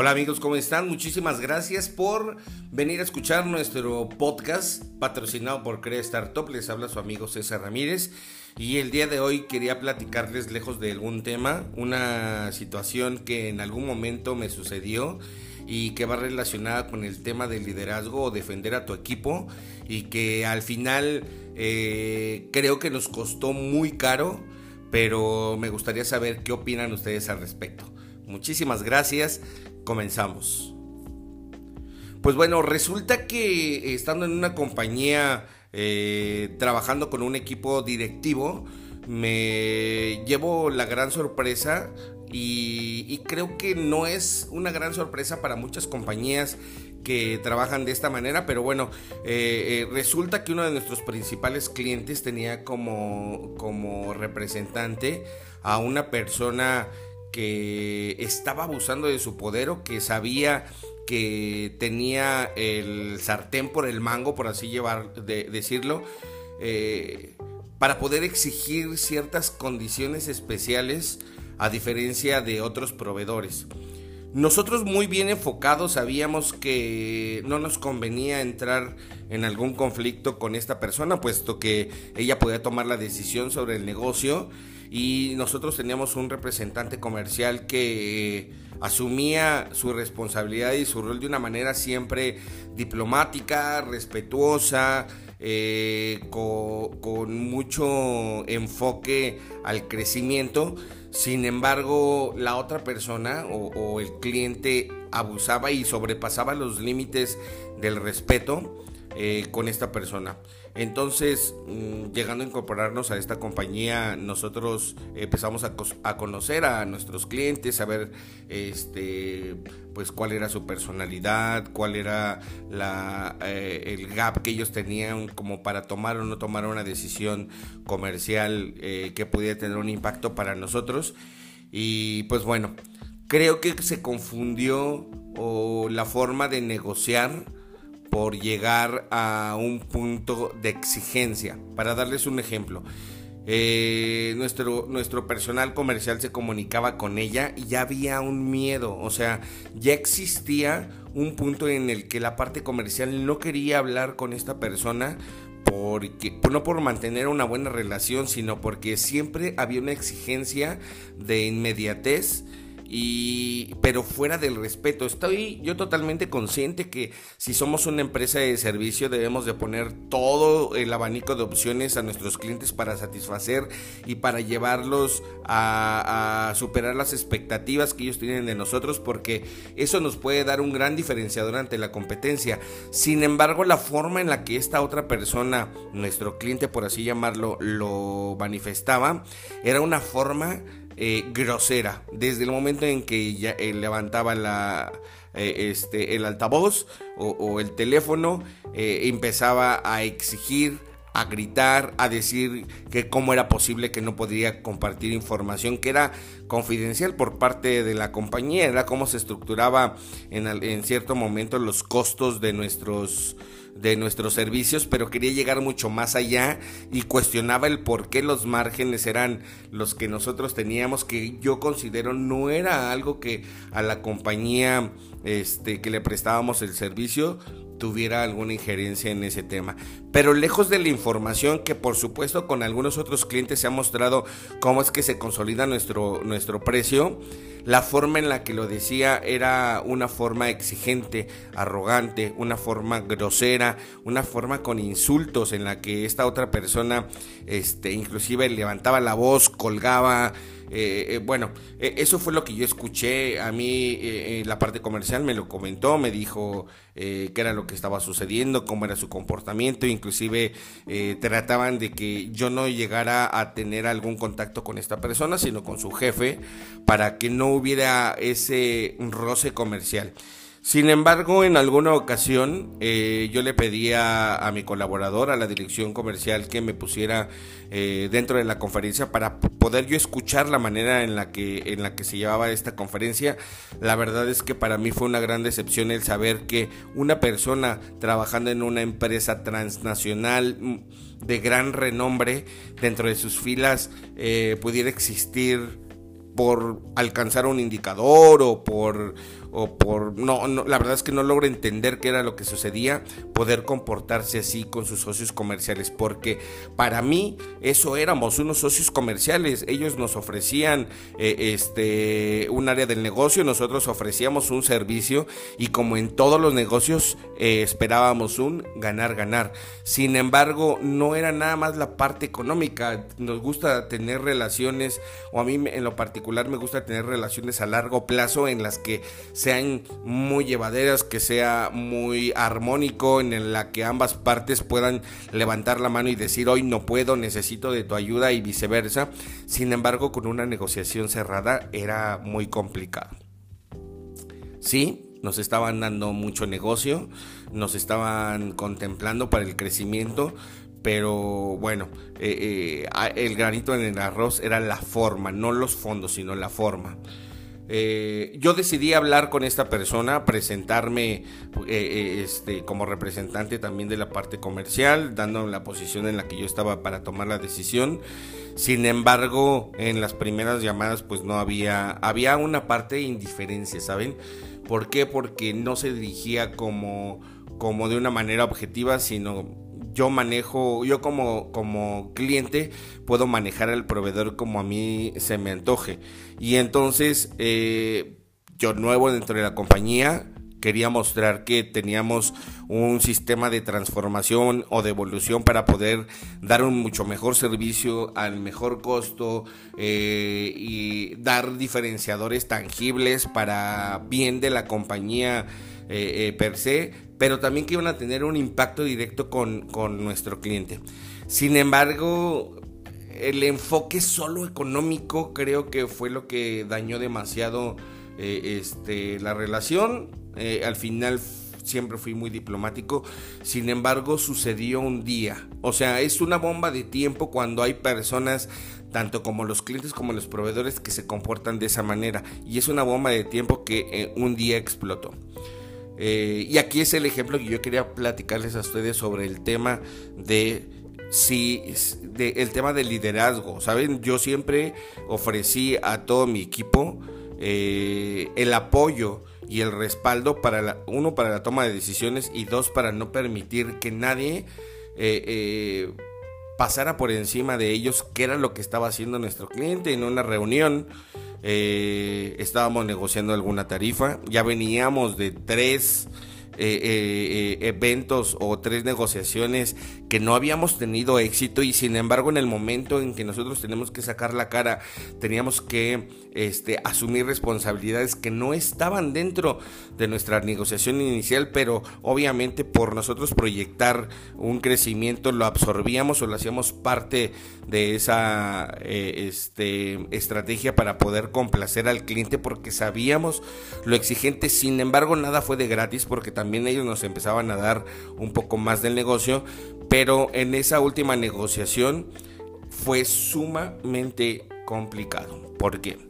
Hola amigos, ¿cómo están? Muchísimas gracias por venir a escuchar nuestro podcast patrocinado por Crea Startup. Les habla su amigo César Ramírez y el día de hoy quería platicarles lejos de algún tema, una situación que en algún momento me sucedió y que va relacionada con el tema del liderazgo o defender a tu equipo y que al final eh, creo que nos costó muy caro, pero me gustaría saber qué opinan ustedes al respecto. Muchísimas gracias comenzamos. Pues bueno, resulta que estando en una compañía eh, trabajando con un equipo directivo, me llevo la gran sorpresa y, creo que no es una gran sorpresa para muchas compañías que trabajan de esta manera, pero bueno, eh, eh, resulta que uno de nuestros principales clientes tenía como, como representante a una persona que estaba abusando de su poder o que sabía que tenía el sartén por el mango, por así llevar, de, decirlo, eh, para poder exigir ciertas condiciones especiales a diferencia de otros proveedores. Nosotros muy bien enfocados sabíamos que no nos convenía entrar en algún conflicto con esta persona, puesto que ella podía tomar la decisión sobre el negocio y nosotros teníamos un representante comercial que eh, asumía su responsabilidad y su rol de una manera siempre diplomática, respetuosa, eh, con, mucho enfoque al crecimiento. Sin embargo, la otra persona o el cliente abusaba y sobrepasaba los límites del respeto eh, con esta persona. Entonces, mm, llegando a incorporarnos a esta compañía, nosotros empezamos a, conocer a nuestros clientes, a ver este, pues cuál era su personalidad, cuál era la, eh, el gap que ellos tenían como para tomar o no tomar una decisión comercial eh, que pudiera tener un impacto para nosotros. Y pues bueno, creo que se confundió o la forma de negociar por llegar a un punto de exigencia. Para darles un ejemplo, eh, nuestro, nuestro personal comercial se comunicaba con ella y ya había un miedo, o sea, ya existía un punto en el que la parte comercial no quería hablar con esta persona porque no por mantener una buena relación, sino porque siempre había una exigencia de inmediatez y pero fuera del respeto. Estoy yo totalmente consciente que si somos una empresa de servicio debemos de poner todo el abanico de opciones a nuestros clientes para satisfacer y para llevarlos a, a superar las expectativas que ellos tienen de nosotros porque eso nos puede dar un gran diferenciador ante la competencia. Sin embargo, la forma en la que esta otra persona, nuestro cliente por así llamarlo, lo manifestaba, era una forma eh, grosera. Desde el momento en que ya, eh, levantaba eh, este, el altavoz o, el teléfono, empezaba a exigir, a gritar, a decir que cómo era posible que no podría compartir información que era confidencial por parte de la compañía, era cómo se estructuraba en cierto momento los costos de nuestros de nuestros servicios, pero quería llegar mucho más allá y cuestionaba el por qué los márgenes eran los que nosotros teníamos, que yo considero no era algo que a la compañía este, que le prestábamos el servicio tuviera alguna injerencia en ese tema. Pero lejos de la información que por supuesto con algunos otros clientes se ha mostrado cómo es que se consolida nuestro, nuestro precio, la forma en la que lo decía era una forma exigente, arrogante, una forma grosera, una forma con insultos en la que esta otra persona este, inclusive levantaba la voz, colgaba, eh, eh, bueno, eh, eso fue lo que yo escuché. A mí la parte comercial me lo comentó, me dijo qué era lo que estaba sucediendo, cómo era su comportamiento. Inclusive trataban de que yo no llegara a tener algún contacto con esta persona, sino con su jefe, para que no hubiera ese roce comercial. Sin embargo, en alguna ocasión eh, yo le pedía a mi colaborador, a la dirección comercial, que me pusiera eh, dentro de la conferencia para poder yo escuchar la manera en la que en la que se llevaba esta conferencia. La verdad es que para mí fue una gran decepción el saber que una persona trabajando en una empresa transnacional mm, de gran renombre dentro de sus filas eh, pudiera existir por alcanzar un indicador o por o por no, la verdad es que no logro entender qué era lo que sucedía poder comportarse así con sus socios comerciales porque para mí eso éramos unos socios comerciales. Ellos nos ofrecían eh, este un área del negocio nosotros ofrecíamos un servicio y como en todos los negocios eh, esperábamos un ganar ganar. Sin embargo no era nada más la parte económica. Nos gusta tener relaciones o a mí en lo particular me gusta tener relaciones a largo plazo en las que sean muy llevaderas, que sea muy armónico, en la que ambas partes puedan levantar la mano y decir hoy no puedo, necesito de tu ayuda y viceversa. Sin embargo, con una negociación cerrada era muy complicado. Sí, nos estaban dando mucho negocio, nos estaban contemplando para el crecimiento, pero bueno, eh, eh, el granito en el arroz era la forma, no los fondos, sino la forma. Eh, yo decidí hablar con esta persona, presentarme eh, eh, este, como representante también de la parte comercial, dando la posición en la que yo estaba para tomar la decisión. Sin embargo, en las primeras llamadas pues no había, había una parte de indiferencia, ¿saben? ¿Por qué? Porque no se dirigía como, como de una manera objetiva, sino yo manejo, yo como, como cliente puedo manejar al proveedor como a mí se me antoje. Y entonces eh, yo nuevo dentro de la compañía quería mostrar que teníamos un sistema de transformación o de evolución para poder dar un mucho mejor servicio al mejor costo eh, y dar diferenciadores tangibles para bien de la compañía eh, per se pero también que iban a tener un impacto directo con, nuestro cliente. Sin embargo, el enfoque solo económico creo que fue lo que dañó demasiado eh, este, la relación. Eh, al final siempre fui muy diplomático. Sin embargo, sucedió un día. O sea, es una bomba de tiempo cuando hay personas, tanto como los clientes como los proveedores, que se comportan de esa manera. Y es una bomba de tiempo que eh, un día explotó. Eh, y aquí es el ejemplo que yo quería platicarles a ustedes sobre el tema de si de, el tema del liderazgo. Saben, yo siempre ofrecí a todo mi equipo eh, el apoyo y el respaldo para la, uno para la toma de decisiones y dos para no permitir que nadie eh, pasara por encima de ellos qué era lo que estaba haciendo nuestro cliente en una reunión eh, estábamos negociando alguna tarifa, ya veníamos de tres eh, eh, eventos o tres negociaciones que no habíamos tenido éxito y sin embargo en el momento en que nosotros tenemos que sacar la cara, teníamos que este, asumir responsabilidades que no estaban dentro de nuestra negociación inicial, pero obviamente por nosotros proyectar un crecimiento lo absorbíamos o lo hacíamos parte de esa eh, este, estrategia para poder complacer al cliente porque sabíamos lo exigente, sin embargo nada fue de gratis porque también ellos nos empezaban a dar un poco más del negocio, pero en esa última negociación fue sumamente complicado. ¿Por qué?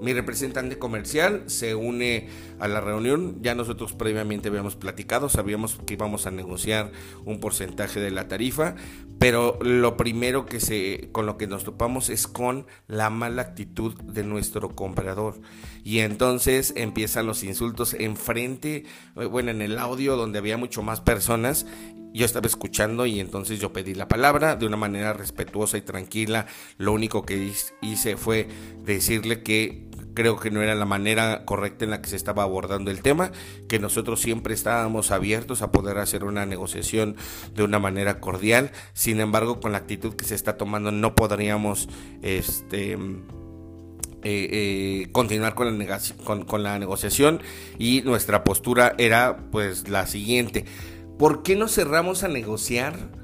Mi representante comercial se une a la reunión. Ya nosotros previamente habíamos platicado, sabíamos que íbamos a negociar un porcentaje de la tarifa, pero lo primero que se con lo que nos topamos es con la mala actitud de nuestro comprador. Y entonces empiezan los insultos enfrente, eh, bueno, en el audio donde había mucho más personas yo estaba escuchando y entonces yo pedí la palabra de una manera respetuosa y tranquila. Lo único que hice fue decirle que creo que no era la manera correcta en la que se estaba abordando el tema, que nosotros siempre estábamos abiertos a poder hacer una negociación de una manera cordial, sin embargo con la actitud que se está tomando no podríamos este, eh, eh, continuar con la, con la negociación. Y nuestra postura era pues la siguiente, ¿por qué no cerramos a negociar?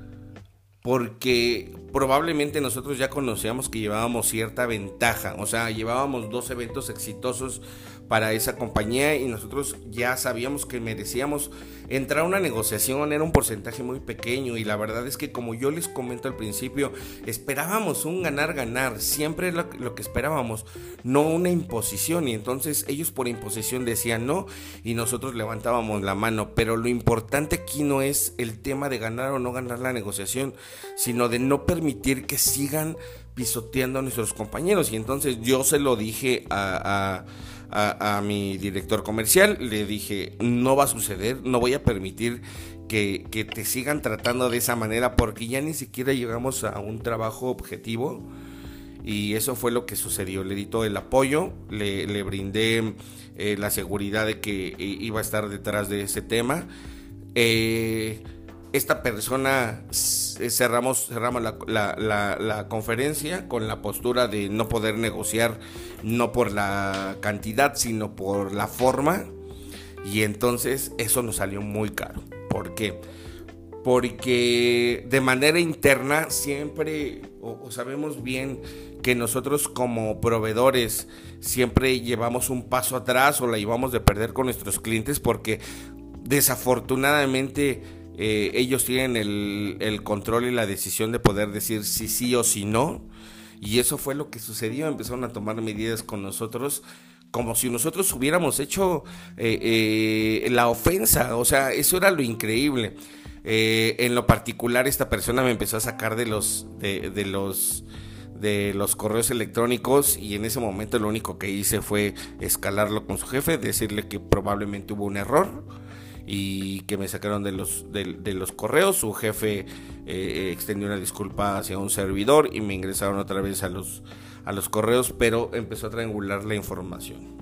Porque probablemente nosotros ya conocíamos que llevábamos cierta ventaja, o sea, llevábamos dos eventos exitosos para esa compañía y nosotros ya sabíamos que merecíamos entrar a una negociación, era un porcentaje muy pequeño y la verdad es que como yo les comento al principio, esperábamos un ganar-ganar, siempre lo, lo que esperábamos, no una imposición y entonces ellos por imposición decían no y nosotros levantábamos la mano, pero lo importante aquí no es el tema de ganar o no ganar la negociación, sino de no permitir que sigan pisoteando a nuestros compañeros. Y entonces yo se lo dije a, a, mi director comercial, le dije, no va a suceder, no voy a permitir que, que, te sigan tratando de esa manera porque ya ni siquiera llegamos a un trabajo objetivo. Y eso fue lo que sucedió. Le di todo el apoyo, le, le brindé eh, la seguridad de que eh, iba a estar detrás de ese tema. Eh, esta persona cerramos, cerramos la, conferencia con la postura de no poder negociar no por la cantidad, sino por la forma. Y entonces eso nos salió muy caro. ¿Por qué? Porque de manera interna siempre, o sabemos bien que nosotros como proveedores siempre llevamos un paso atrás o la llevamos de perder con nuestros clientes porque desafortunadamente eh, ellos tienen el, control y la decisión de poder decir si sí o si no. Y eso fue lo que sucedió. Empezaron a tomar medidas con nosotros como si nosotros hubiéramos hecho eh, eh, la ofensa. O sea, eso era lo increíble. en lo particular, esta persona me empezó a sacar de los, de los, de los correos electrónicos y en ese momento lo único que hice fue escalarlo con su jefe, decirle que probablemente hubo un error y que me sacaron de los, de, los correos. Su jefe eh, extendió una disculpa hacia un servidor y me ingresaron otra vez a los, a los correos, pero empezó a triangular la información.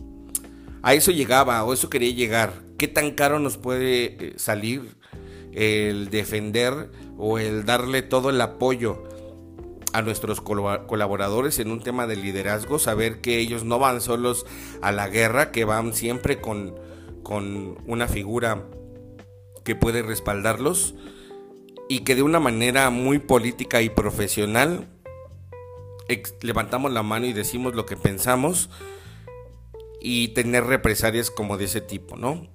A eso llegaba o eso quería llegar. ¿Qué tan caro nos puede eh, salir el defender o el darle todo el apoyo a nuestros colaboradores en un tema de liderazgo? Saber que ellos no van solos a la guerra, que van siempre con con una figura que puede respaldarlos y que de una manera muy política y profesional levantamos la mano y decimos lo que pensamos y tener represalias como de ese tipo, ¿no?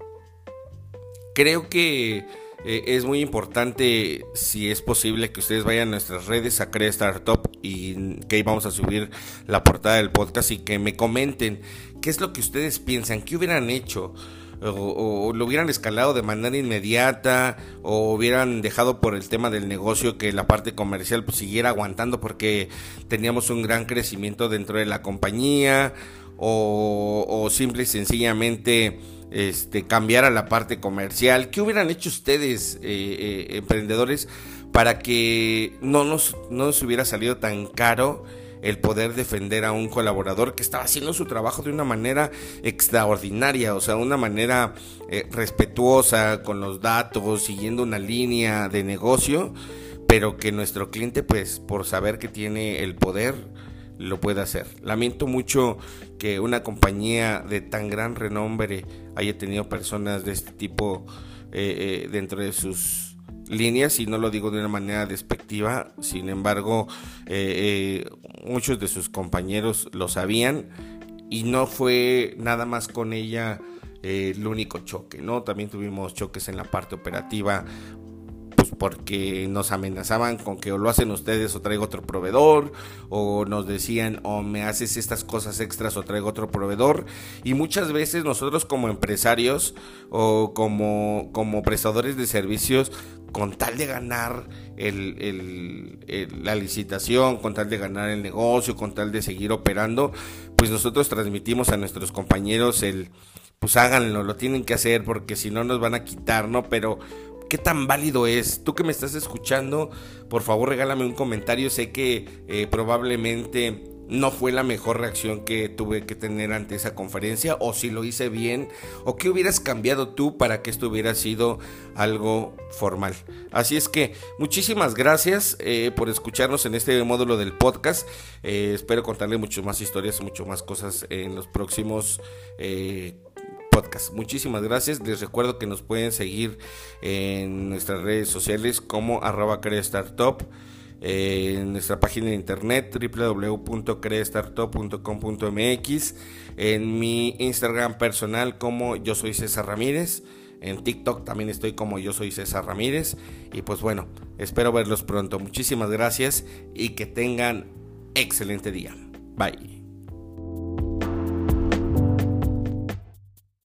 Creo que eh, es muy importante, si es posible, que ustedes vayan a nuestras redes a Crea Startup y que ahí vamos a subir la portada del podcast y que me comenten qué es lo que ustedes piensan, qué hubieran hecho o, lo hubieran escalado de manera inmediata o hubieran dejado por el tema del negocio que la parte comercial pues, siguiera aguantando porque teníamos un gran crecimiento dentro de la compañía o, o simple y sencillamente este, cambiar a la parte comercial. ¿Qué hubieran hecho ustedes, eh, eh, emprendedores, para que no nos, no nos hubiera salido tan caro? El poder defender a un colaborador que estaba haciendo su trabajo de una manera extraordinaria, o sea, una manera eh, respetuosa con los datos, siguiendo una línea de negocio, pero que nuestro cliente, pues, por saber que tiene el poder, lo puede hacer. Lamento mucho que una compañía de tan gran renombre haya tenido personas de este tipo eh, eh, dentro de sus líneas y no lo digo de una manera despectiva, sin embargo muchos de sus compañeros lo sabían y no fue nada más con ella eh, el único choque, ¿no? También tuvimos choques en la parte operativa porque nos amenazaban con que o lo hacen ustedes o traigo otro proveedor, o nos decían o me haces estas cosas extras o traigo otro proveedor. Y muchas veces nosotros como empresarios o como, como prestadores de servicios, con tal de ganar la licitación, con tal de ganar el negocio, con tal de seguir operando, pues nosotros transmitimos a nuestros compañeros el pues háganlo, lo tienen que hacer porque si no nos van a quitar, ¿no? Pero ¿Qué tan válido es? Tú que me estás escuchando, por favor regálame un comentario. Sé que eh, probablemente no fue la mejor reacción que tuve que tener ante esa conferencia o si lo hice bien o qué hubieras cambiado tú para que esto hubiera sido algo formal. Así es que muchísimas gracias eh, por escucharnos en este módulo del podcast. Eh, espero contarle muchas más historias, mucho más cosas en los próximos Muchísimas gracias. Les recuerdo que nos pueden seguir en nuestras redes sociales como arroba startup en nuestra página de internet www.creestartup.com.mx, en mi Instagram personal como yo soy César Ramírez, en TikTok también estoy como yo soy César Ramírez y pues bueno, espero verlos pronto. Muchísimas gracias y que tengan excelente día. Bye.